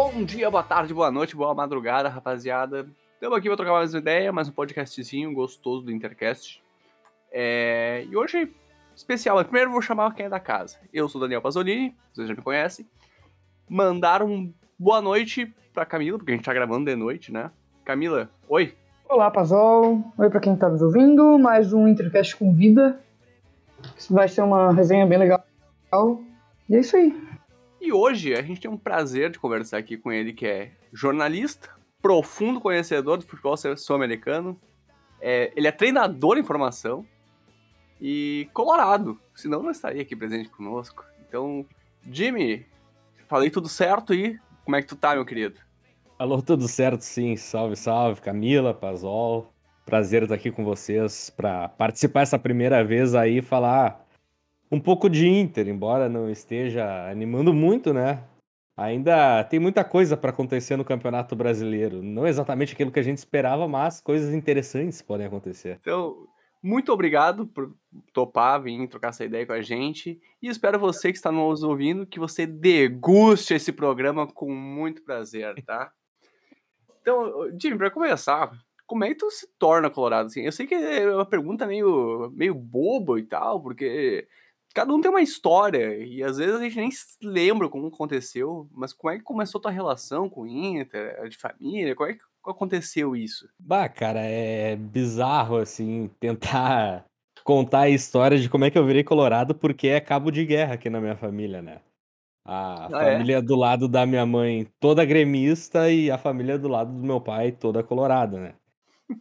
Bom dia, boa tarde, boa noite, boa madrugada, rapaziada. Estamos aqui para trocar mais uma ideia, mais um podcastzinho gostoso do Intercast. É... E hoje, especial, primeiro eu vou chamar quem é da casa. Eu sou Daniel Pasolini, vocês já me conhecem. Mandar um boa noite pra Camila, porque a gente tá gravando de noite, né? Camila, oi. Olá, Pazol. Oi pra quem tá nos ouvindo. Mais um Intercast com vida. Vai ser uma resenha bem legal. E é isso aí. E hoje a gente tem um prazer de conversar aqui com ele, que é jornalista, profundo conhecedor do futebol sul-americano. É, ele é treinador em formação e colorado, senão não estaria aqui presente conosco. Então, Jimmy, falei tudo certo e como é que tu tá, meu querido? Alô, tudo certo sim. Salve, salve, Camila, Pazol. Prazer estar aqui com vocês para participar essa primeira vez aí e falar um pouco de Inter, embora não esteja animando muito, né? Ainda tem muita coisa para acontecer no Campeonato Brasileiro. Não exatamente aquilo que a gente esperava, mas coisas interessantes podem acontecer. Então, muito obrigado por topar, vir trocar essa ideia com a gente. E espero você que está nos ouvindo que você deguste esse programa com muito prazer, tá? Então, Jimmy, para começar, como é que tu se torna colorado assim? Eu sei que é uma pergunta meio, meio boba e tal, porque cada um tem uma história e às vezes a gente nem lembra como aconteceu, mas como é que começou a tua relação com o Inter, de família? Como é que aconteceu isso? Bah, cara, é bizarro assim tentar contar a história de como é que eu virei colorado porque é cabo de guerra aqui na minha família, né? A Ah, é? família do lado da minha mãe toda gremista e a família do lado do meu pai toda colorada, né?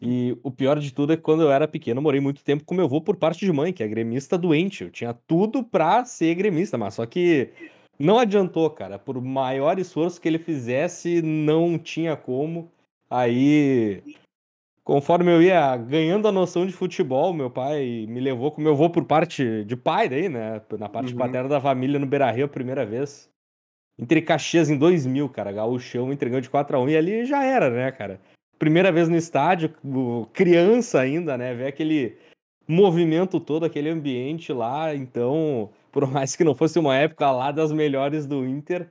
E o pior de tudo é que quando eu era pequeno, eu morei muito tempo com meu avô por parte de mãe, que é gremista doente. Eu tinha tudo pra ser gremista, mas só que não adiantou, cara. Por maior esforço que ele fizesse, não tinha como. Aí, conforme eu ia ganhando a noção de futebol, meu pai me levou com meu avô por parte de pai daí, né? Na parte Uhum. paterna da família no Beira-Rio a primeira vez. Entre Caxias em 2000, cara. Gaúchão entregando de 4 a 1 e ali já era, né, cara? Primeira vez no estádio, criança ainda, né? Ver aquele movimento todo, aquele ambiente lá. Então, por mais que não fosse uma época lá das melhores do Inter,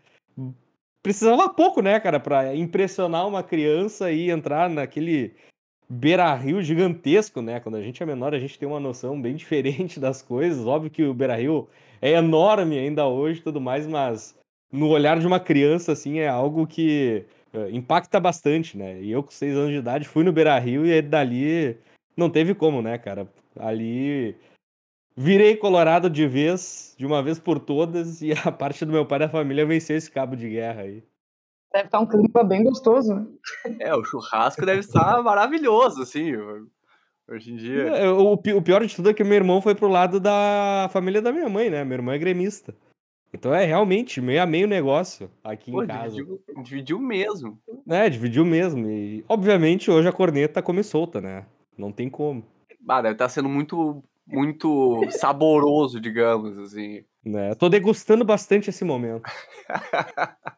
precisava pouco, né, cara, pra impressionar uma criança e entrar naquele Beira-Rio gigantesco, né? Quando a gente é menor, a gente tem uma noção bem diferente das coisas. Óbvio que o Beira-Rio é enorme ainda hoje tudo mais, mas no olhar de uma criança, assim, é algo que impacta bastante, né? E eu, com seis anos de idade, fui no Beira-Rio e aí dali não teve como, né, cara? Ali virei colorado de vez, de uma vez por todas, e a parte do meu pai da família venceu esse cabo de guerra aí. Deve estar um clima bem gostoso, né? É, o churrasco deve estar maravilhoso, assim, hoje em dia. É, O, pi- o pior de tudo é que meu irmão foi pro lado da família da minha mãe, né? Meu irmão é gremista. Então é realmente meio a meio negócio aqui Pô, em casa. dividiu, dividiu mesmo. É, dividiu mesmo. E obviamente hoje a corneta come solta, né? Não tem como. Ah, deve estar sendo muito, muito saboroso, digamos, assim. Né? Tô degustando bastante esse momento.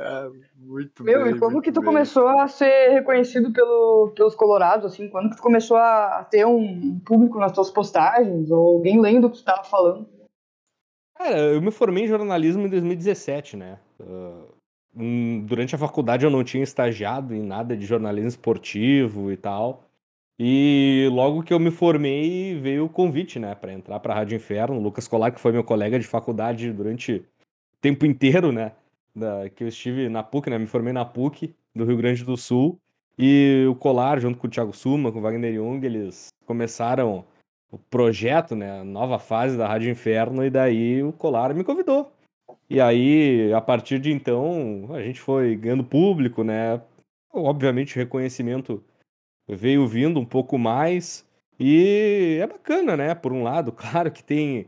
É, muito Meu, bem, e como muito que tu bem. começou a ser reconhecido pelo, pelos colorados, assim? Quando que tu começou a ter um público nas tuas postagens? Ou alguém lendo o que tu tava falando? Cara, eu me formei em jornalismo em 2017, né? Hum, durante a faculdade eu não tinha estagiado em nada de jornalismo esportivo e tal. E logo que eu me formei, veio o convite, né, Pra entrar pra Rádio Inferno. O Lucas Colar, que foi meu colega de faculdade durante o tempo inteiro, né? da- que eu estive na PUC, né? Me formei na PUC do Rio Grande do Sul. E o Colar, junto com o Thiago Suma, com o Wagner Jung, eles começaram o projeto, né? A nova fase da Rádio Inferno. E daí o Colar me convidou. E aí, a partir de então, a gente foi ganhando público, né? Obviamente, o reconhecimento veio vindo um pouco mais. E é bacana, né? Por um lado, claro que tem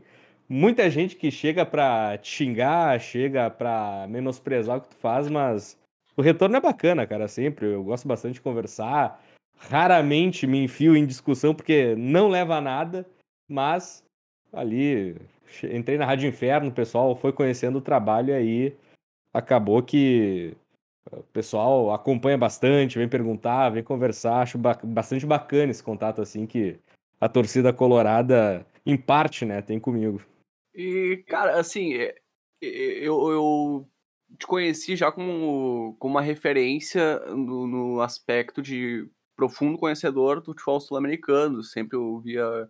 muita gente que chega pra te xingar, chega pra menosprezar o que tu faz, mas o retorno é bacana, cara, sempre. Eu gosto bastante de conversar. Raramente me enfio em discussão porque não leva a nada, mas ali entrei na Rádio Inferno, o pessoal foi conhecendo o trabalho e aí acabou que o pessoal acompanha bastante, vem perguntar, vem conversar. Acho ba- bastante bacana esse contato assim que a torcida colorada, em parte, né, tem comigo. E, cara, assim, é- eu, eu te conheci já como, como uma referência no, no aspecto de profundo conhecedor do futebol sul-americano. Sempre ouvia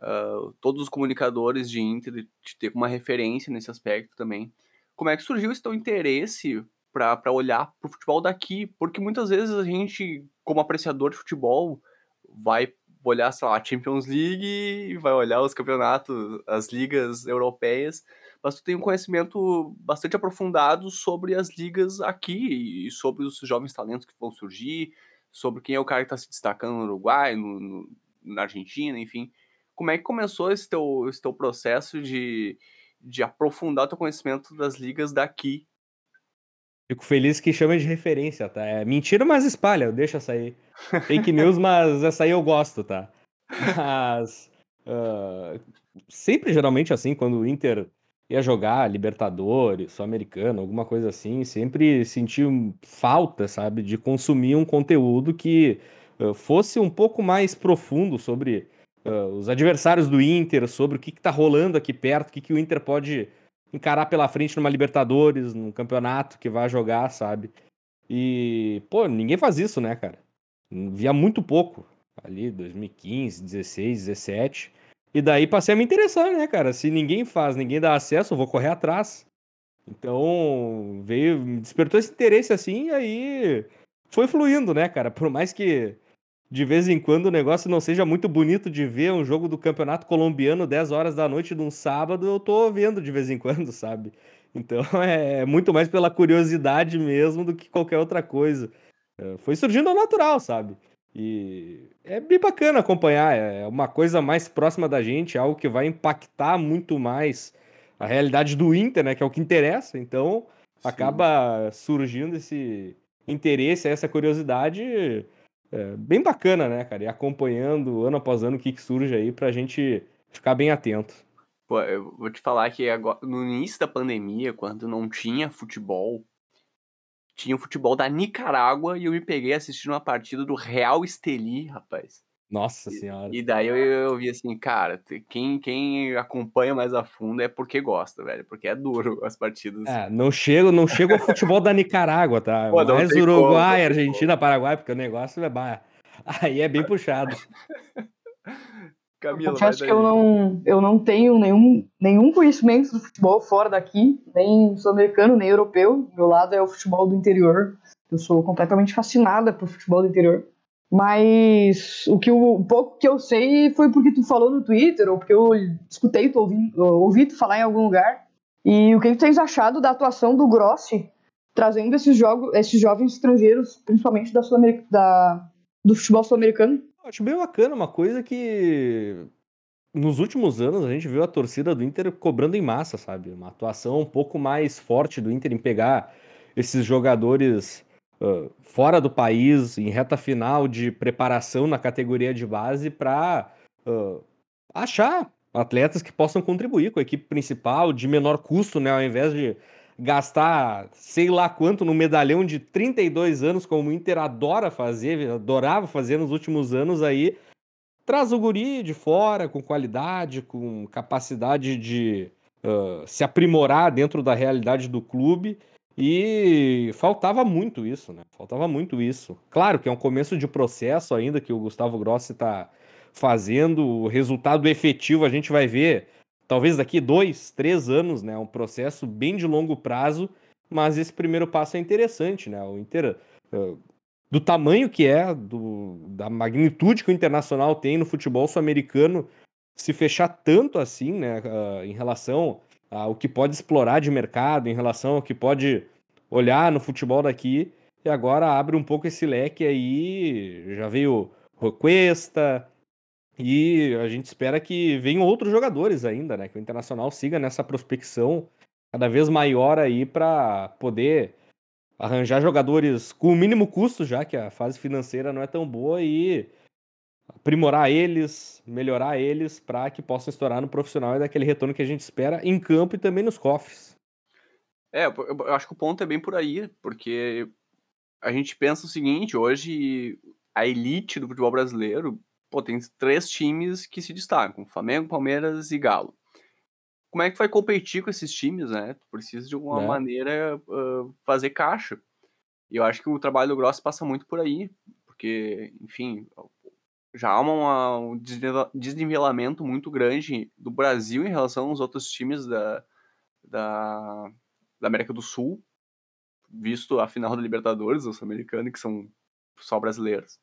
uh, todos os comunicadores de Inter te ter uma referência nesse aspecto também. Como é que surgiu esse teu interesse para olhar para o futebol daqui? Porque muitas vezes a gente, como apreciador de futebol, vai olhar, sei lá, a Champions League, vai olhar os campeonatos, as ligas europeias, mas tu tem um conhecimento bastante aprofundado sobre as ligas aqui e sobre os jovens talentos que vão surgir, sobre quem é o cara que está se destacando no Uruguai, no, no, na Argentina, enfim. Como é que começou esse teu, esse teu processo de, de aprofundar o teu conhecimento das ligas daqui? Fico feliz que chama de referência, tá? É mentira, mas espalha, deixa sair. Fake news, mas essa aí eu gosto, tá? Mas. Uh, sempre, geralmente, assim, quando o Inter ia jogar Libertadores, Sul-Americano, alguma coisa assim, sempre senti falta, sabe, de consumir um conteúdo que uh, fosse um pouco mais profundo sobre uh, os adversários do Inter, sobre o que, que tá rolando aqui perto, o que, que o Inter pode encarar pela frente numa Libertadores, num campeonato que vai jogar, sabe? E, pô, ninguém faz isso, né, cara? Via muito pouco ali, 2015, 16, 17. E daí passei a me interessar, né, cara? Se ninguém faz, ninguém dá acesso, eu vou correr atrás. Então, veio, me despertou esse interesse assim, e aí foi fluindo, né, cara? Por mais que de vez em quando o negócio não seja muito bonito de ver um jogo do Campeonato Colombiano 10 horas da noite de um sábado, eu tô vendo de vez em quando, sabe? Então é, é muito mais pela curiosidade mesmo do que qualquer outra coisa. É, foi surgindo ao natural, sabe? E é bem bacana acompanhar, é uma coisa mais próxima da gente, algo que vai impactar muito mais a realidade do Inter, né? Que é o que interessa. Então Sim. acaba surgindo esse interesse, essa curiosidade é, bem bacana, né, cara? E acompanhando ano após ano o que, que surge aí pra gente ficar bem atento. Pô, eu vou te falar que agora, no início da pandemia, quando não tinha futebol, tinha o futebol da Nicarágua e eu me peguei assistindo uma partida do Real Esteli, rapaz. Nossa senhora. E daí eu, eu vi assim, cara, quem, quem acompanha mais a fundo é porque gosta, velho. Porque é duro as partidas. É, não chego, não chego ao futebol da Nicarágua, tá? Pô, mais Uruguai, como, Argentina, Paraguai, porque o negócio é bah, Aí é bem puxado. Camila, eu acho que eu não, eu não tenho nenhum, nenhum conhecimento do futebol fora daqui, nem sul-americano, nem europeu. Meu lado é o futebol do interior. Eu sou completamente fascinada por futebol do interior. Mas o que o pouco que eu sei foi porque tu falou no Twitter, ou porque eu escutei, tu ouvi, ouvi tu falar em algum lugar. E o que tu tens achado da atuação do Grossi trazendo esses, jogos, esses jovens estrangeiros, principalmente da, da do futebol sul-americano? Acho bem bacana, uma coisa que nos últimos anos a gente viu a torcida do Inter cobrando em massa, sabe? Uma atuação um pouco mais forte do Inter em pegar esses jogadores uh, fora do país, em reta final de preparação na categoria de base, para uh, achar atletas que possam contribuir com a equipe principal de menor custo, né? Ao invés de gastar sei lá quanto no medalhão de 32 anos, como o Inter adora fazer, adorava fazer nos últimos anos aí, traz o guri de fora, com qualidade, com capacidade de uh, se aprimorar dentro da realidade do clube e faltava muito isso, né? Faltava muito isso. Claro que é um começo de processo ainda que o Gustavo Grossi está fazendo. O resultado efetivo a gente vai ver talvez daqui dois, três anos, né? Um processo bem de longo prazo, mas esse primeiro passo é interessante, né? O Inter, uh, do tamanho que é, do, da magnitude que o Internacional tem no futebol sul-americano, se fechar tanto assim, né? Uh, em relação o que pode explorar de mercado, em relação ao que pode olhar no futebol daqui. E agora abre um pouco esse leque aí. Já veio Roquesta. E a gente espera que venham outros jogadores ainda, né? Que o Internacional siga nessa prospecção cada vez maior aí para poder arranjar jogadores com o mínimo custo, já que a fase financeira não é tão boa, e aprimorar eles, melhorar eles para que possam estourar no profissional e daquele retorno que a gente espera em campo e também nos cofres. É, eu acho que o ponto é bem por aí, porque a gente pensa o seguinte, hoje a elite do futebol brasileiro, pô, tem três times que se destacam, Flamengo, Palmeiras e Galo. como é que vai competir com esses times, né? Tu precisa de alguma É. maneira uh, fazer caixa. E eu acho que o trabalho do Gross passa muito por aí, porque, enfim, já há uma, um desnivelamento muito grande do Brasil em relação aos outros times da, da, da América do Sul, visto a final da Libertadores, os americanos, que são só brasileiros.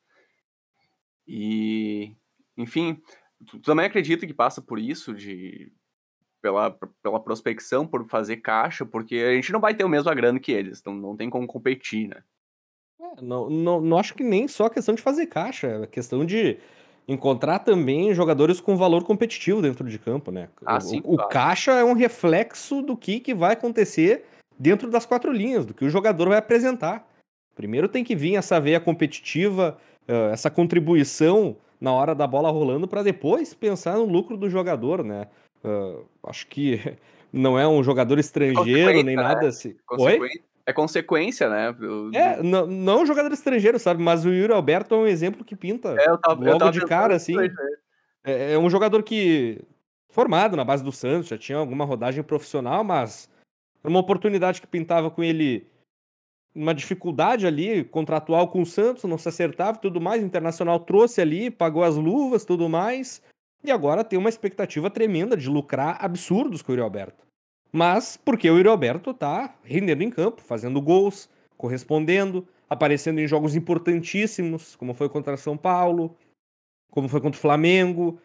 E, enfim, tu também acredita que passa por isso, de pela, pela prospecção, por fazer caixa, porque a gente não vai ter o mesmo grana que eles, então não tem como competir, né? É, não, não, não acho que nem só questão de fazer caixa, é questão de encontrar também jogadores com valor competitivo dentro de campo, né? Ah, o, sim, o claro. caixa é um reflexo do que, que vai acontecer dentro das quatro linhas, do que o jogador vai apresentar. Primeiro tem que vir essa veia competitiva, uh, essa contribuição na hora da bola rolando, para depois pensar no lucro do jogador, né? Uh, acho que não é um jogador estrangeiro nem né? nada assim. Consequen... É consequência, né? Do... É, não, não é um jogador estrangeiro, sabe? Mas o Yuri Alberto é um exemplo que pinta é, eu tava, logo eu de cara, assim. É, é um jogador que formado na base do Santos, já tinha alguma rodagem profissional, mas uma oportunidade que pintava com ele uma dificuldade ali contratual com o Santos, não se acertava e tudo mais. O Internacional trouxe ali, pagou as luvas tudo mais. E agora tem uma expectativa tremenda de lucrar absurdos com o Yuri Alberto. Mas porque o Yuri Alberto tá rendendo em campo, fazendo gols, correspondendo, aparecendo em jogos importantíssimos, como foi contra São Paulo, como foi contra o Flamengo.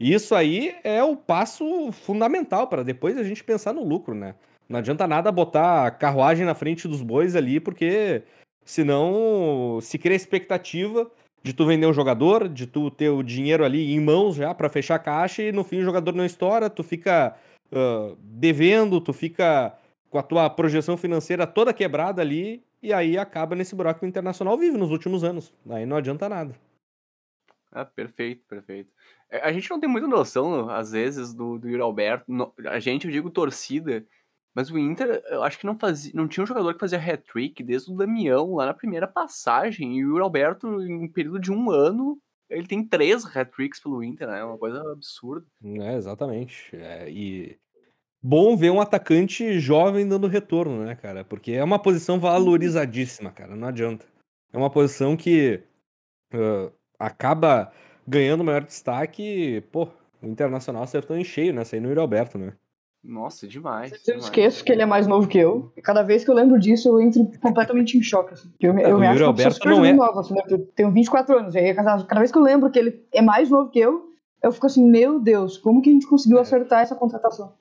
Isso aí é o passo fundamental para depois a gente pensar no lucro, né? Não adianta nada botar carruagem na frente dos bois ali, porque senão se cria expectativa de tu vender um jogador, de tu ter o dinheiro ali em mãos já para fechar a caixa e no fim o jogador não estoura, tu fica uh, devendo, tu fica com a tua projeção financeira toda quebrada ali e aí acaba nesse buraco que o Internacional vive nos últimos anos. Aí não adianta nada. Ah, perfeito, perfeito. A gente não tem muita noção, às vezes, do, do Yuri Alberto. A gente, eu digo torcida, mas o Inter, eu acho que não fazia, não tinha um jogador que fazia hat-trick desde o Damião, lá na primeira passagem. E o Alberto, em um período de um ano, ele tem três hat-tricks pelo Inter, né? É uma coisa absurda. É, exatamente. É, e bom ver um atacante jovem dando retorno, né, cara? Porque é uma posição valorizadíssima, cara. Não adianta. É uma posição que uh, acaba ganhando maior destaque. Pô, o Internacional acertou em cheio aí no Yuri Alberto, né? Nossa, demais. Eu demais. esqueço que ele é mais novo que eu. E cada vez que eu lembro disso, eu entro completamente em choque. Assim. Eu, eu o me acho Yuri uma Alberto super não é- nova, assim, né? Eu tenho 24 anos. E aí, cada, vez que eu lembro que ele é mais novo que eu, eu fico assim, meu Deus, como que a gente conseguiu É. acertar essa contratação?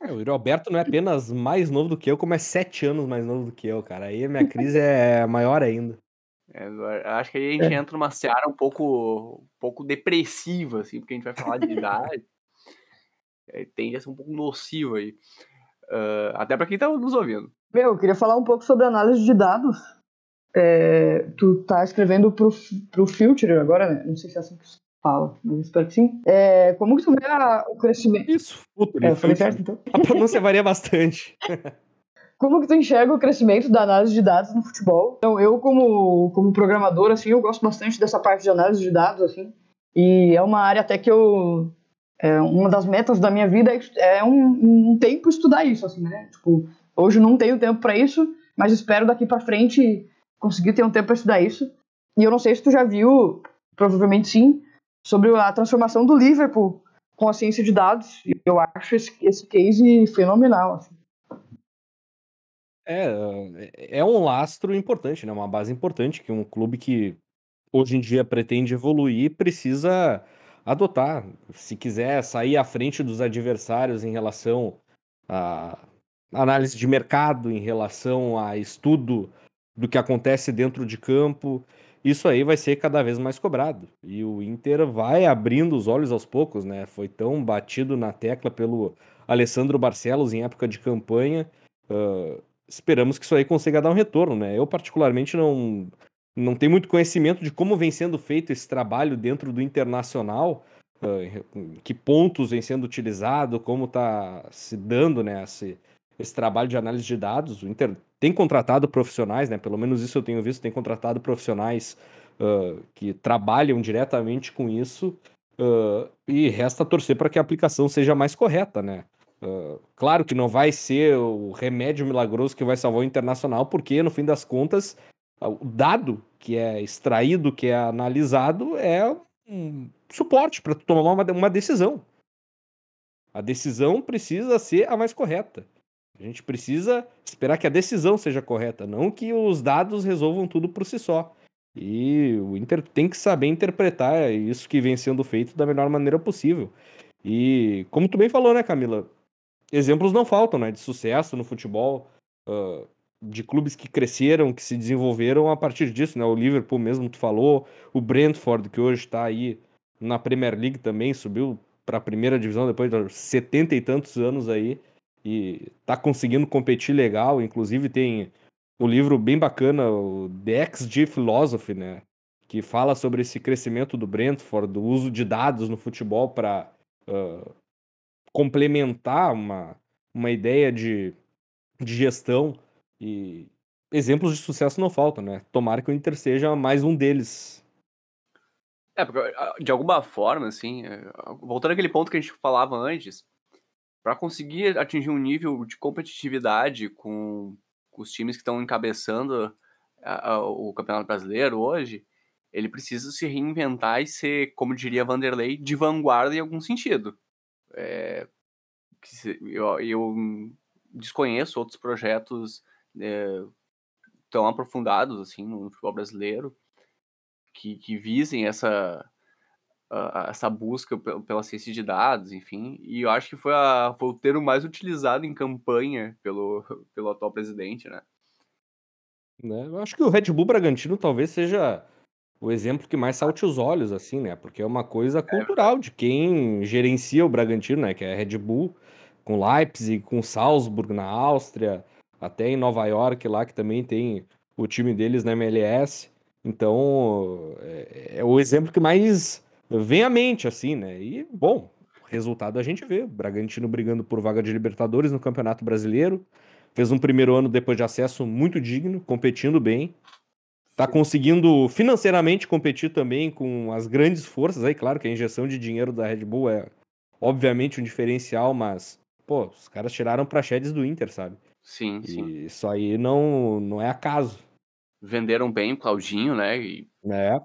É, o Yuri Alberto não é apenas mais novo do que eu, como é sete anos mais novo do que eu, cara. Aí a minha crise é maior ainda. É, eu acho que aí a gente entra numa seara um pouco, um pouco depressiva, assim, porque a gente vai falar de idade. É, tende a ser um pouco nocivo aí. Ah, até pra quem tá nos ouvindo. Meu, eu queria falar um pouco sobre análise de dados. É, tu tá escrevendo pro, pro Future agora, né? Não sei se é assim que se fala, mas espero que sim. É, como que tu vê a- o crescimento... Isso, futuro. É, eu falei certo, então? A pronúncia varia bastante. Como que tu enxerga o crescimento da análise de dados no futebol? Então, eu como, como programador, assim, eu gosto bastante dessa parte de análise de dados, assim, e é uma área até que eu... É, uma das metas da minha vida é, é um, um tempo estudar isso, assim, né? Tipo, hoje não tenho tempo para isso, mas espero daqui para frente conseguir ter um tempo para estudar isso. E eu não sei se tu já viu, provavelmente sim, sobre a transformação do Liverpool com a ciência de dados. Eu acho esse, esse case fenomenal, assim. É, é um lastro importante, né? Uma base importante que um clube que hoje em dia pretende evoluir precisa adotar. Se quiser sair à frente dos adversários em relação a análise de mercado, em relação a estudo do que acontece dentro de campo, isso aí vai ser cada vez mais cobrado. E o Inter vai abrindo os olhos aos poucos, né? Foi tão batido na tecla pelo Alessandro Barcelos em época de campanha. ah, esperamos que isso aí consiga dar um retorno, né? Eu, particularmente, não, não tenho muito conhecimento de como vem sendo feito esse trabalho dentro do internacional, em que pontos vem sendo utilizado, como está se dando né, esse, esse trabalho de análise de dados. O Inter tem contratado profissionais, né? Pelo menos isso eu tenho visto, tem contratado profissionais ah, que trabalham diretamente com isso. ah, e resta torcer para que a aplicação seja mais correta, né? Uh, claro que não vai ser o remédio milagroso que vai salvar o Internacional, porque no fim das contas, o dado que é extraído, que é analisado, é um suporte para tomar uma, uma decisão. A decisão precisa ser a mais correta. A gente precisa esperar que a decisão seja correta, não que os dados resolvam tudo por si só. E o Inter tem que saber interpretar isso que vem sendo feito da melhor maneira possível. E como tu bem falou, né, Camila? Exemplos não faltam, né? De sucesso no futebol, uh, de clubes que cresceram, que se desenvolveram a partir disso, né? O Liverpool mesmo, tu falou, o Brentford, que hoje está aí na Premier League também, subiu para a primeira divisão depois de setenta e tantos anos aí e tá conseguindo competir legal. Inclusive tem um livro bem bacana, o The XG Philosophy, né? Que fala sobre esse crescimento do Brentford, do uso de dados no futebol para uh, complementar uma, uma ideia de, de gestão. E exemplos de sucesso não faltam, né? Tomara que o Inter seja mais um deles. É, porque de alguma forma, assim, é, voltando àquele ponto que a gente falava antes, para conseguir atingir um nível de competitividade com, os times que estão encabeçando o Campeonato Brasileiro hoje, ele precisa se reinventar e ser, como diria Vanderlei, de vanguarda em algum sentido. É, eu, eu, desconheço outros projetos é, tão aprofundados assim no futebol brasileiro que, que visem essa essa busca pela ciência de dados, enfim, e eu acho que foi, a, foi o termo mais utilizado em campanha pelo, pelo atual presidente, né? né? Eu acho que o Red Bull Bragantino talvez seja o exemplo que mais salte os olhos, assim, né? Porque é uma coisa é cultural de quem gerencia o Bragantino, né? Que é a Red Bull, com Leipzig, com Salzburg na Áustria, até em Nova York lá, que também tem o time deles na MLS. Então, é, é o exemplo que mais vem à mente, assim, né? E, bom, resultado a gente vê. Bragantino brigando por vaga de Libertadores no Campeonato Brasileiro. Fez um primeiro ano depois de acesso muito digno, competindo bem. Tá conseguindo financeiramente competir também com as grandes forças. Aí, claro que a injeção de dinheiro da Red Bull é obviamente um diferencial, mas, pô, os caras tiraram praxedes do Inter, sabe? Sim, e sim. Isso aí não, não é acaso. Venderam bem o Claudinho, né? E... É.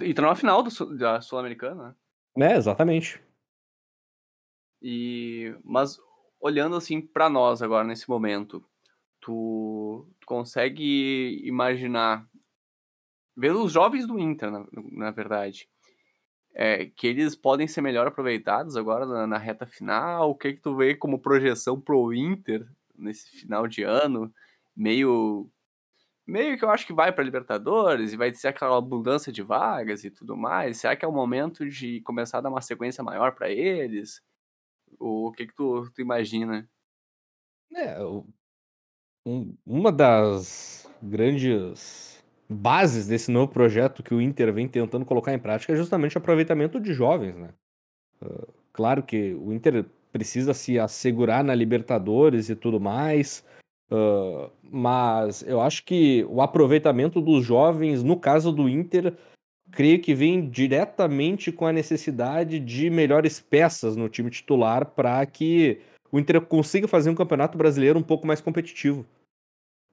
E tá na final do, da Sul-Americana, né? É, exatamente. E, mas olhando assim para nós agora nesse momento, tu, tu consegue imaginar vendo os jovens do Inter, na, na verdade, é, que eles podem ser melhor aproveitados agora na, na, reta final? O que que tu vê como projeção pro Inter nesse final de ano? Meio meio que eu acho que vai para Libertadores e vai ser aquela abundância de vagas e tudo mais. Será que é o momento de começar a dar uma sequência maior para eles? O que que tu, tu imagina? É, um, uma das grandes bases desse novo projeto que o Inter vem tentando colocar em prática é justamente o aproveitamento de jovens, né? Uh, claro que o Inter precisa se assegurar na Libertadores e tudo mais, uh, mas eu acho que o aproveitamento dos jovens, no caso do Inter, creio que vem diretamente com a necessidade de melhores peças no time titular para que o Inter consiga fazer um campeonato brasileiro um pouco mais competitivo.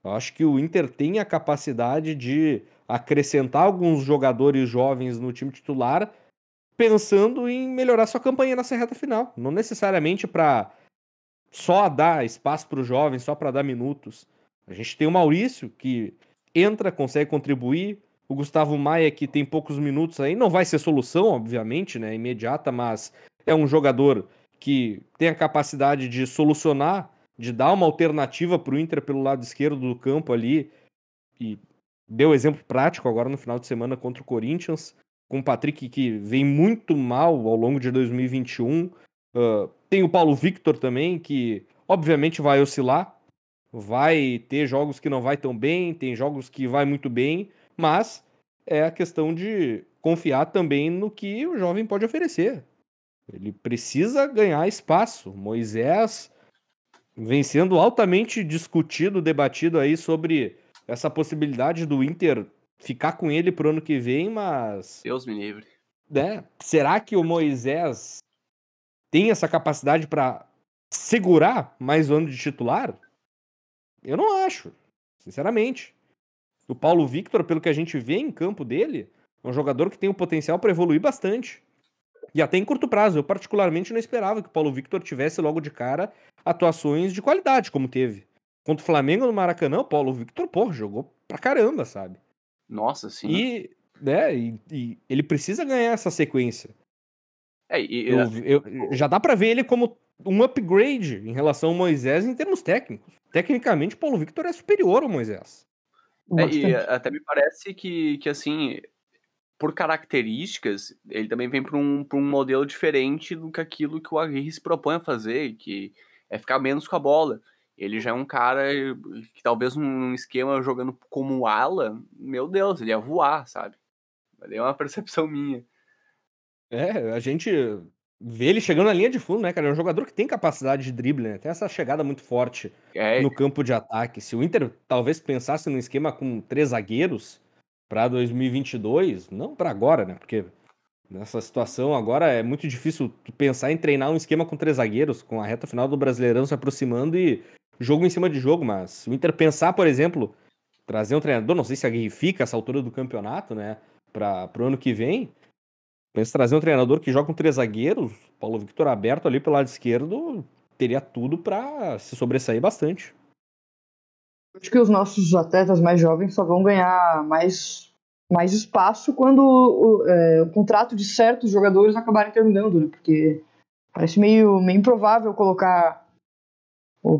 Eu acho que o Inter tem a capacidade de acrescentar alguns jogadores jovens no time titular, pensando em melhorar sua campanha nessa reta final. Não necessariamente para só dar espaço para os jovens, só para dar minutos. A gente tem o Maurício, que entra, consegue contribuir. O Gustavo Maia, que tem poucos minutos aí, não vai ser solução, obviamente, né, imediata, mas é um jogador que tem a capacidade de solucionar de dar uma alternativa para o Inter pelo lado esquerdo do campo ali. E deu exemplo prático agora no final de semana contra o Corinthians, com o Patrick que vem muito mal ao longo de 2021. Uh, tem o Paulo Victor também, que obviamente vai oscilar, vai ter jogos que não vai tão bem, tem jogos que vai muito bem, mas é a questão de confiar também no que o jovem pode oferecer. Ele precisa ganhar espaço. Moisés vem sendo altamente discutido, debatido aí sobre essa possibilidade do Inter ficar com ele pro ano que vem, mas. Deus me livre. Né? Será que o Moisés tem essa capacidade para segurar mais um ano de titular? Eu não acho, sinceramente. O Paulo Victor, pelo que a gente vê em campo dele, é um jogador que tem o potencial para evoluir bastante. E até em curto prazo. Eu, particularmente, não esperava que o Paulo Victor tivesse logo de cara atuações de qualidade, como teve. Contra o Flamengo no Maracanã, o Paulo Victor, pô, jogou pra caramba, sabe? Nossa, sim. E, né, e, e ele precisa ganhar essa sequência. É, e, Eu, eu- já dá pra ver ele como um upgrade em relação ao Moisés em termos técnicos. Tecnicamente, o Paulo Victor é superior ao Moisés. É, e até me parece que, que, assim, por características, ele também vem para um, pra um modelo diferente do que aquilo que o Aguirre se propõe a fazer, que é ficar menos com a bola. Ele já é um cara que talvez num esquema jogando como ala, meu Deus, ele ia voar, sabe? Mas é uma percepção minha. É, a gente vê ele chegando na linha de fundo, né, cara? É um jogador que tem capacidade de drible, né? Tem essa chegada muito forte É, no campo de ataque. Se o Inter talvez pensasse num esquema com três zagueiros pra 2022, não pra agora, né? Porque nessa situação agora é muito difícil pensar em treinar um esquema com três zagueiros, com a reta final do Brasileirão se aproximando e jogo em cima de jogo. Mas o Inter pensar, por exemplo, trazer um treinador, não sei se a Aguirre fica essa altura do campeonato, né? Para pro ano que vem. Pensa trazer um treinador que joga com três zagueiros, Paulo Victor aberto ali pelo lado esquerdo, teria tudo pra se sobressair bastante. Acho que os nossos atletas mais jovens só vão ganhar mais, mais espaço quando o, é, o contrato de certos jogadores acabarem terminando, né? Porque parece meio, meio improvável colocar, o,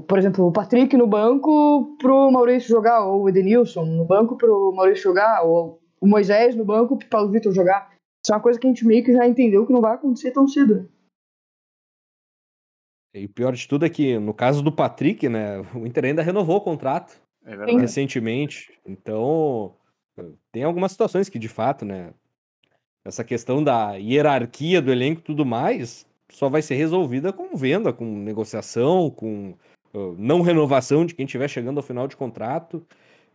por exemplo, o Patrick no banco pro Maurício jogar, ou o Edenilson no banco pro Maurício jogar, ou o Moisés no banco pro Paulo Vitor jogar. Isso é uma coisa que a gente meio que já entendeu que não vai acontecer tão cedo. né? E o pior de tudo é que, no caso do Patrick, né, o Inter ainda renovou o contrato é recentemente. Então, tem algumas situações que, de fato, né, essa questão da hierarquia do elenco e tudo mais só vai ser resolvida com venda, com negociação, com uh, não renovação de quem estiver chegando ao final de contrato.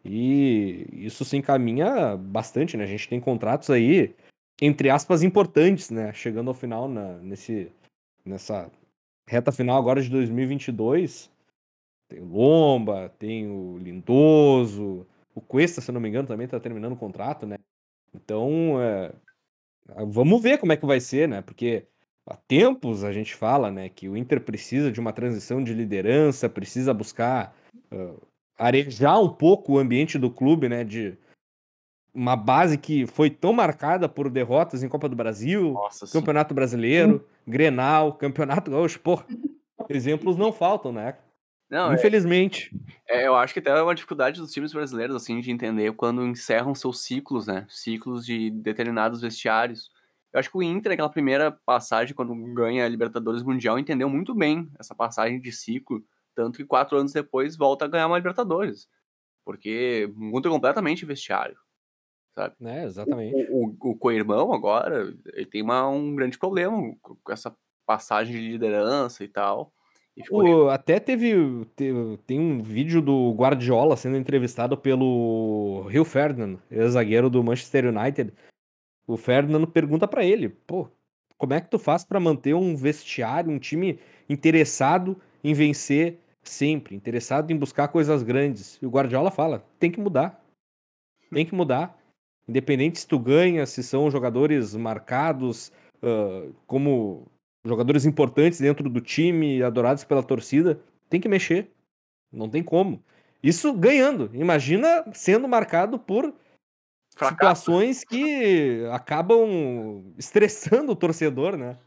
E isso se encaminha bastante, né? A gente tem contratos aí, entre aspas, importantes, né? Chegando ao final na, nesse, nessa reta final agora de 2022. Tem o Lomba, tem o Lindoso, o Cuesta, se não me engano, também tá terminando o contrato, né? Então, é, vamos ver como é que vai ser, né? Porque há tempos a gente fala, né, que o Inter precisa de uma transição de liderança, precisa buscar uh, arejar um pouco o ambiente do clube, né, de uma base que foi tão marcada por derrotas em Copa do Brasil, Nossa, sim. Campeonato Brasileiro, Grenal, Campeonato Gaúcho, pô, exemplos não faltam, né? Não, é, Infelizmente. é, eu acho que até é uma dificuldade dos times brasileiros, assim, de entender quando encerram seus ciclos, né? Ciclos de determinados vestiários. Eu acho que o Inter, aquela primeira passagem, quando ganha a Libertadores Mundial, entendeu muito bem essa passagem de ciclo. Tanto que quatro anos depois volta a ganhar uma Libertadores. Porque muda completamente o vestiário. Sabe? É, exatamente. O, o, o co-irmão agora, ele tem uma, um grande problema com essa passagem de liderança e tal. E O- até teve, te- tem um vídeo do Guardiola sendo entrevistado pelo Rio Ferdinand, ex-zagueiro do Manchester United. O Ferdinand pergunta pra ele, pô, como é que tu faz pra manter um vestiário, um time interessado em vencer sempre, interessado em buscar coisas grandes? E o Guardiola fala, tem que mudar. Tem que mudar. Independente se tu ganha, se são jogadores marcados ah, como jogadores importantes dentro do time, adorados pela torcida, tem que mexer. Não tem como. Isso ganhando. Imagina sendo marcado por. Situações que acabam estressando o torcedor, né?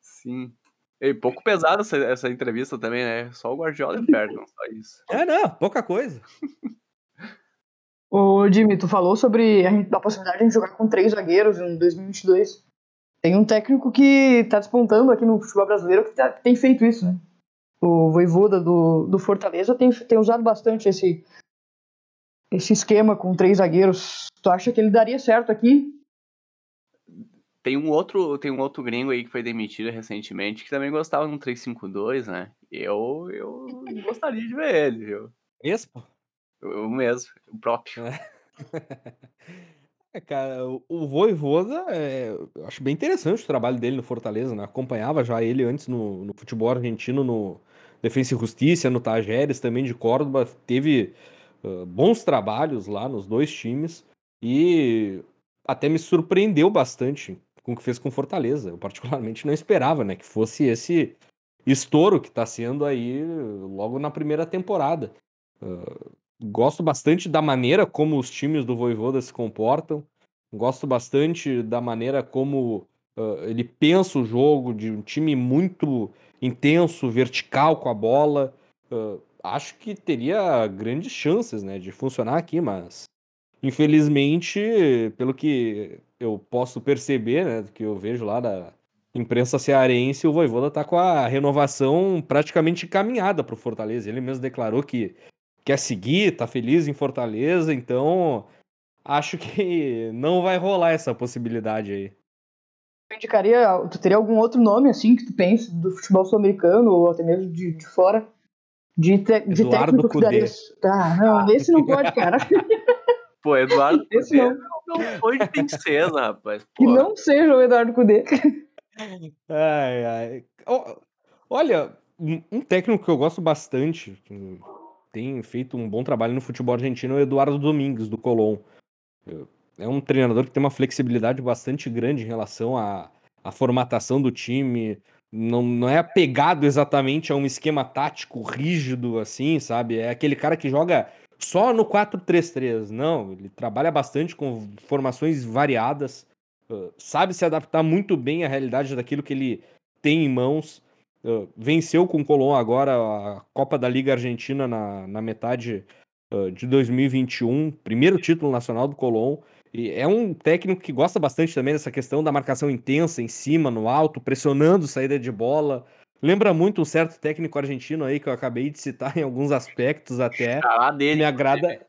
Sim. E pouco pesada essa, essa entrevista também, né? Só o Guardiola e o Ferdinand, só isso. É, não, pouca coisa. Ô, Jimmy, tu falou sobre a, gente, a possibilidade de a gente jogar com três zagueiros em 2022. Tem um técnico que tá despontando aqui no futebol brasileiro que, tá- que tem feito isso, né? O Voivoda do, do Fortaleza tem, tem usado bastante esse, esse esquema com três zagueiros. Tu acha que ele daria certo aqui? Tem um outro, tem um outro gringo aí que foi demitido recentemente que também gostava de um 3-5-2, né? Eu, eu gostaria de ver ele, viu? Expo. Eu mesmo, o próprio. É, cara, o- o Voivoda, é, eu acho bem interessante o trabalho dele no Fortaleza, né? Acompanhava já ele antes no, no futebol argentino, no Defensa e Justiça, no Tajeres também de Córdoba, teve bons trabalhos lá nos dois times e até me surpreendeu bastante com o que fez com Fortaleza. Eu particularmente não esperava, né, que fosse esse estouro que está sendo aí logo na primeira temporada. Uh, gosto bastante da maneira como os times do Voivoda se comportam. Gosto bastante da maneira como uh, ele pensa o jogo, de um time muito intenso, vertical com a bola. Uh, acho que teria grandes chances né, de funcionar aqui, mas infelizmente, pelo que eu posso perceber, né, do que eu vejo lá da imprensa cearense, o Voivoda está com a renovação praticamente encaminhada para o Fortaleza. Ele mesmo declarou que quer seguir, está feliz em Fortaleza, então acho que não vai rolar essa possibilidade aí. Eu indicaria, tu teria algum outro nome assim que tu pense do futebol sul-americano ou até mesmo de, de fora? De, te, de Eduardo técnico que daria. Tá, não, esse não pode, cara. Pô, Eduardo Esse Cudê não. não foi de princesa, rapaz. Que Pô, não seja o Eduardo Cudê. Ai, ai. Olha, um técnico que eu gosto bastante, que tem feito um bom trabalho no futebol argentino, é o Eduardo Domingues, do Colón. Eu- É um treinador que tem uma flexibilidade bastante grande em relação à, à formatação do time. Não, não é apegado exatamente a um esquema tático rígido, assim, sabe? É aquele cara que joga só no 4-3-3. Não, ele trabalha bastante com formações variadas, uh, sabe se adaptar muito bem à realidade daquilo que ele tem em mãos. Uh, venceu com o Colón agora a Copa da Liga Argentina na, na metade uh, de 2021, primeiro título nacional do Colón. E é um técnico que gosta bastante também dessa questão da marcação intensa em cima, no alto, pressionando saída de bola. Lembra muito um certo técnico argentino aí que eu acabei de citar em alguns aspectos até. xará dele. me agrada.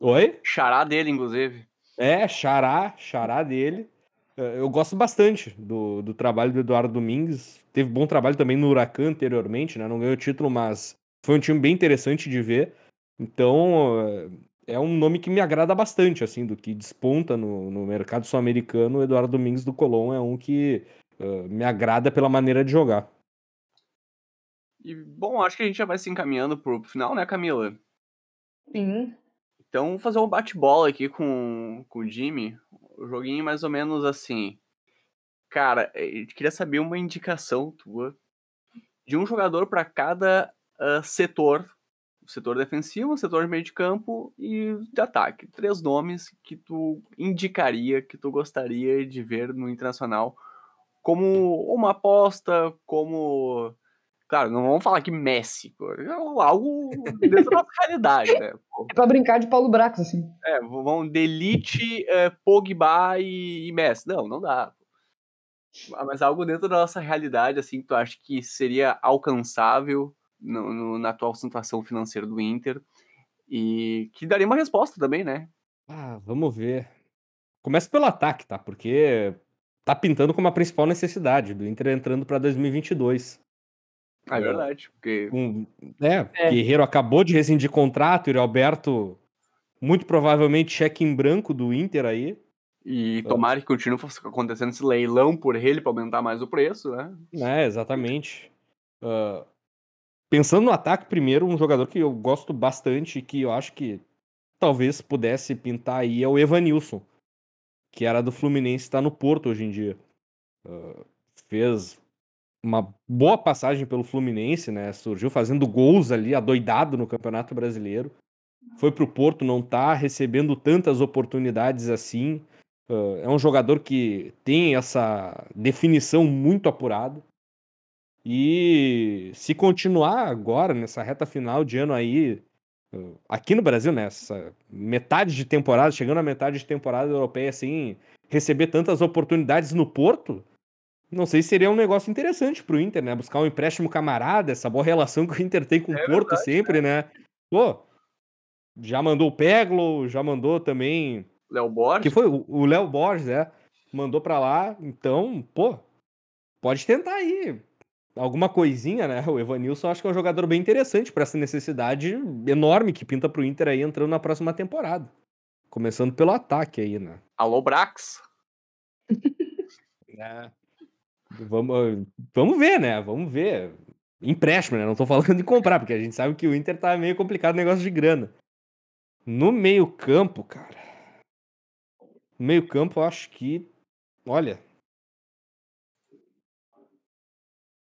Oi? Xará dele, inclusive. É, xará, xará dele. Eu gosto bastante do, do trabalho do Eduardo Domingues. Teve bom trabalho também no Huracan anteriormente, né? Não ganhou título, mas foi um time bem interessante de ver. Então, é um nome que me agrada bastante, assim, do que desponta no, no mercado sul-americano. O Eduardo Domingues do Colón é um que eh, me agrada pela maneira de jogar. E, bom, acho que a gente já vai se encaminhando pro final, né, Camila? Sim. Então, vou fazer um bate-bola aqui com, com o Jimmy. O joguinho mais ou menos assim. Cara, eu queria saber uma indicação tua de um jogador para cada ah, setor. O setor defensivo, o setor de meio de campo e de ataque. Três nomes que tu indicaria, que tu gostaria de ver no Internacional como uma aposta, como... Claro, não vamos falar que Messi, pô, é algo dentro da nossa realidade, né? Pô, É pra brincar de Paulo Brax, assim. é, vão delete é, Pogba e, e Messi. Não, não dá. Ah, Mas algo dentro da nossa realidade, assim, que tu acha que seria alcançável no- no- na atual situação financeira do Inter e que daria uma resposta também, né? Ah, vamos ver. Começa pelo ataque, tá? Porque tá pintando como a principal necessidade do Inter entrando para 2022. Ah, é É. verdade, porque Um, é, É. Guerreiro acabou de rescindir contrato, e o Alberto, muito provavelmente, cheque em branco do Inter aí. e tomara que continue acontecendo esse leilão por ele para aumentar mais o preço, né? É, exatamente. Ah, pensando no ataque, primeiro, um jogador que eu gosto bastante e que eu acho que talvez pudesse pintar aí é o Evanilson, que era do Fluminense, está no Porto hoje em dia. Ah, fez uma boa passagem pelo Fluminense, né? Surgiu fazendo gols ali, adoidado no Campeonato Brasileiro. Foi pro Porto, não tá recebendo tantas oportunidades assim. Ah, é um jogador que tem essa definição muito apurada. E se continuar agora, nessa reta final de ano aí, ah, aqui no Brasil, nessa metade de temporada, chegando à metade de temporada europeia, assim, receber tantas oportunidades no Porto, não sei se seria um negócio interessante pro Inter, né? Buscar um empréstimo camarada, essa boa relação que o Inter tem com o É Porto verdade, sempre, né? Pô, já mandou o Peglo, já mandou também. Léo Borges, Que foi o o Léo Borges, é. Mandou pra lá. Então, pô, pode tentar aí. Alguma coisinha, né? O Evanilson acho que é um jogador bem interessante pra essa necessidade enorme que pinta pro Inter aí entrando na próxima temporada. Começando pelo ataque aí, né? alô Brax. É. Vamos, vamos ver, né? Vamos ver. empréstimo, né? Não tô falando de comprar, porque a gente sabe que o Inter tá meio complicado negócio de grana. No meio-campo, cara. No meio-campo, eu acho que. Olha.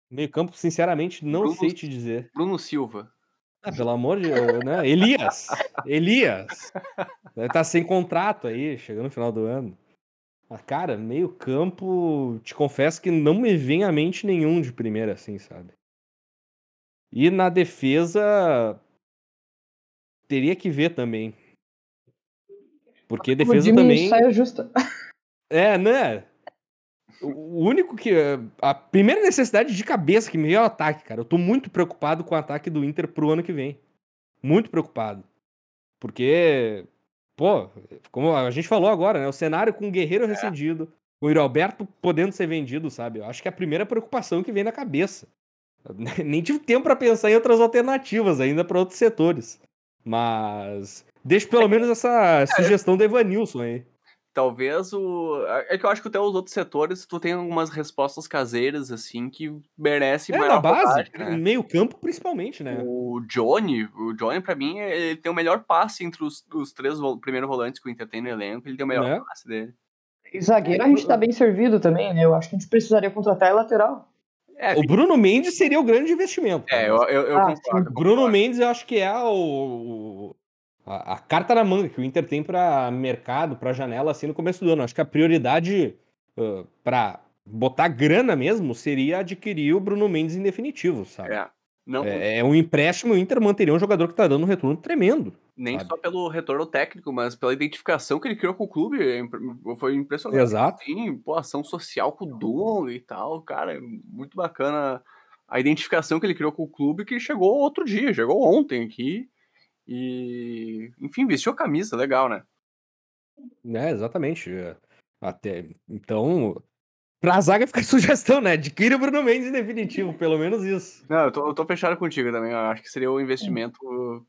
Meio-campo, sinceramente, não Bruno- sei te dizer. Bruno Silva. Ah, pelo amor de Deus, né? Elias! Elias! Deve estar sem contrato aí, chegando no final do ano. Mas, cara, meio-campo, te confesso que não me vem à mente nenhum de primeira, assim, sabe? E na defesa. Teria que ver também. Porque O defesa Jimmy também. saia justa. É, né? O único que. A primeira necessidade de cabeça que me veio é o ataque, cara. Eu tô muito preocupado com o ataque do Inter pro ano que vem. Muito preocupado. Porque. Pô, como a gente falou agora, né? O cenário com o Guerreiro rescindido, com o Yuri Alberto podendo ser vendido, sabe? Eu acho que é a primeira preocupação que vem na cabeça. Eu Nem tive tempo pra pensar em outras alternativas ainda pra outros setores. Mas. Deixa pelo menos essa sugestão do Evanilson aí. Talvez o. É que eu acho que até os outros setores tu tem algumas respostas caseiras, assim, que merece É, maior na base, rodagem, né? meio campo principalmente, né? O Johnny, o Johnny, pra mim, ele tem o melhor passe entre os, os três vo- primeiros volantes que o Inter tem no elenco. Ele tem o melhor Né? passe dele. E zagueiro a gente tá bem servido também, né? Eu acho que a gente precisaria contratar lateral. É, O Bruno Mendes seria o grande investimento. é cara. eu, eu, eu Ah, concordo. eu Bruno concordo. Mendes eu acho que é o, o- a, a carta na manga que o Inter tem para mercado, para janela assim no começo do ano. Acho que a prioridade uh, para botar grana mesmo seria adquirir o Bruno Mendes em definitivo, sabe? É. Não, É, é um empréstimo, o Inter manteria um jogador que tá dando um retorno tremendo. nem sabe? só pelo retorno técnico, mas pela identificação que ele criou com o clube. é Foi impressionante. Exato. Sim, pô, ação social com o Dunga e tal, cara, é muito bacana a identificação que ele criou com o clube, que chegou outro dia, chegou ontem aqui, e, enfim, vestiu a camisa, legal, né? É, exatamente. Até, então, pra zaga fica a sugestão, né? Adquire o Bruno Mendes em definitivo, pelo menos isso. Não, eu tô, eu tô fechado contigo também, eu acho que seria o investimento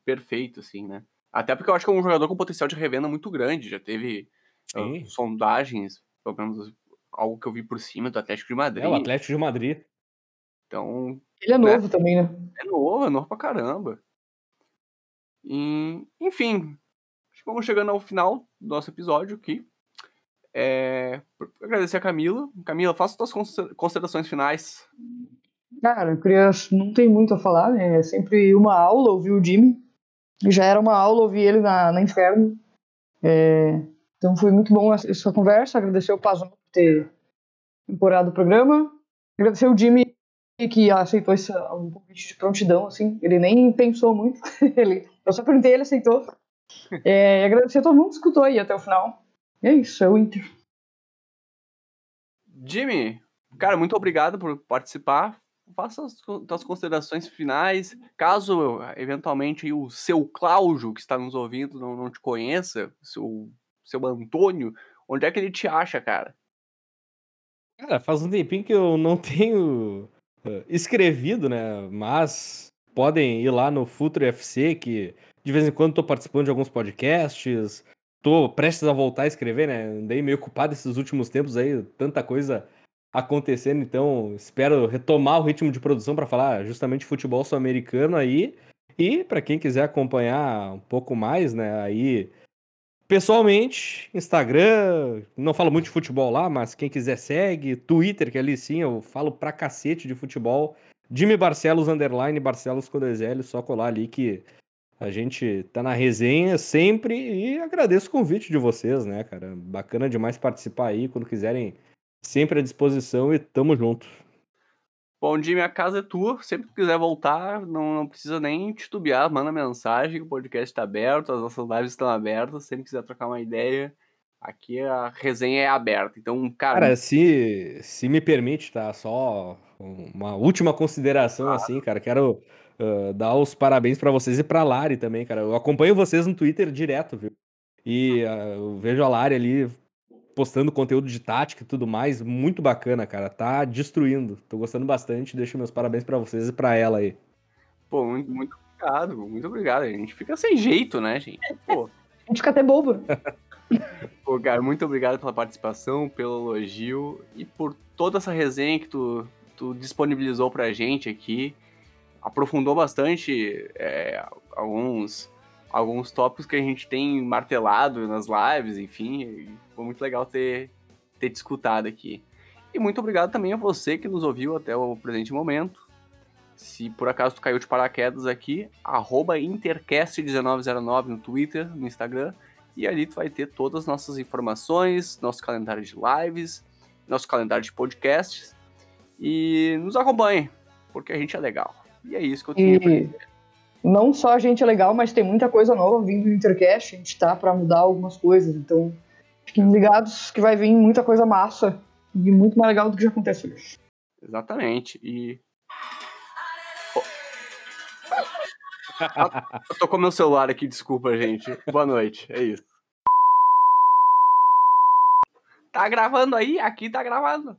perfeito, assim, né? Até porque eu acho que é um jogador com potencial de revenda muito grande, já teve ah, sondagens, pelo menos algo que eu vi por cima do Atlético de Madrid, É o Atlético de Madrid. então Ele é Né? novo também, né? É novo, é novo pra caramba. E, enfim, vamos chegando ao final do nosso episódio aqui. É, agradecer a Camila. Camila, faça suas considera- considerações finais. Cara, queria. Não tem muito a falar, né? É sempre uma aula ouvir o Jimmy. Já era uma aula ouvir ele na, na Inferno. É, então foi muito bom essa, conversa. Agradecer o Pazão por ter temporado o programa. Agradecer o Jimmy que aceitou esse um convite de prontidão, assim. Ele nem pensou muito. ele, eu só perguntei, ele aceitou. É, e agradecer a todo mundo que escutou aí até o final. E é isso, é o Inter. Jimmy, cara, muito obrigado por participar. Faça as suas considerações finais. Caso, eventualmente, o seu Cláudio, que está nos ouvindo, não, não te conheça, seu, seu Antônio, onde é que ele te acha, cara? Cara, faz um tempinho que eu não tenho eh, escrevido, né? Mas podem ir lá no Futuro FC, que de vez em quando tô participando de alguns podcasts, tô prestes a voltar a escrever, né? Andei meio ocupado esses últimos tempos aí, tanta coisa acontecendo, então espero retomar o ritmo de produção para falar justamente futebol sul-americano aí. E para quem quiser acompanhar um pouco mais, né, aí Pessoalmente, Instagram, não falo muito de futebol lá, mas quem quiser segue. Twitter, que ali sim eu falo pra cacete de futebol. Jimmy Barcelos, underline, Barcelos com dois L, só colar ali que a gente tá na resenha sempre e agradeço o convite de vocês, né, cara? Bacana demais participar aí, quando quiserem, sempre à disposição e tamo junto. Bom, Jimmy, a casa é tua. Sempre que quiser voltar, não, não precisa nem titubear, manda mensagem, o podcast está aberto, as nossas lives estão abertas. Sempre quiser trocar uma ideia, aqui a resenha é aberta. Então, cara, Cara, se, se me permite, tá? Só uma última consideração, assim, cara. Quero ah, dar os parabéns pra vocês e pra Lari também, cara. Eu acompanho vocês no Twitter direto, viu? E ah, eu vejo a Lari ali postando conteúdo de tática e tudo mais. Muito bacana, cara. Tá destruindo. Tô gostando bastante. Deixo meus parabéns pra vocês e pra ela aí. pô, muito, muito obrigado, muito obrigado. A gente fica sem jeito, né, gente? Pô, A gente fica até bobo. pô, cara, muito obrigado pela participação, pelo elogio e por toda essa resenha que tu, tu disponibilizou pra gente aqui. aprofundou bastante é, alguns, alguns tópicos que a gente tem martelado nas lives, enfim. Foi muito legal ter, ter te escutado aqui. E muito obrigado também a você que nos ouviu até o presente momento. Se por acaso tu caiu de paraquedas aqui, intercast1909 no Twitter, no Instagram, e ali tu vai ter todas as nossas informações, nosso calendário de lives, nosso calendário de podcasts. E nos acompanhe, porque a gente é legal. E é isso que eu tinha pra dizer. Não só a gente é legal, mas tem muita coisa nova vindo do Intercast. A gente tá para mudar algumas coisas, então fiquem ligados que vai vir muita coisa massa e muito mais legal do que já aconteceu. Exatamente. E Eu tô com meu celular aqui, desculpa, gente. Boa noite, é isso. Tá gravando aí? Aqui tá gravando.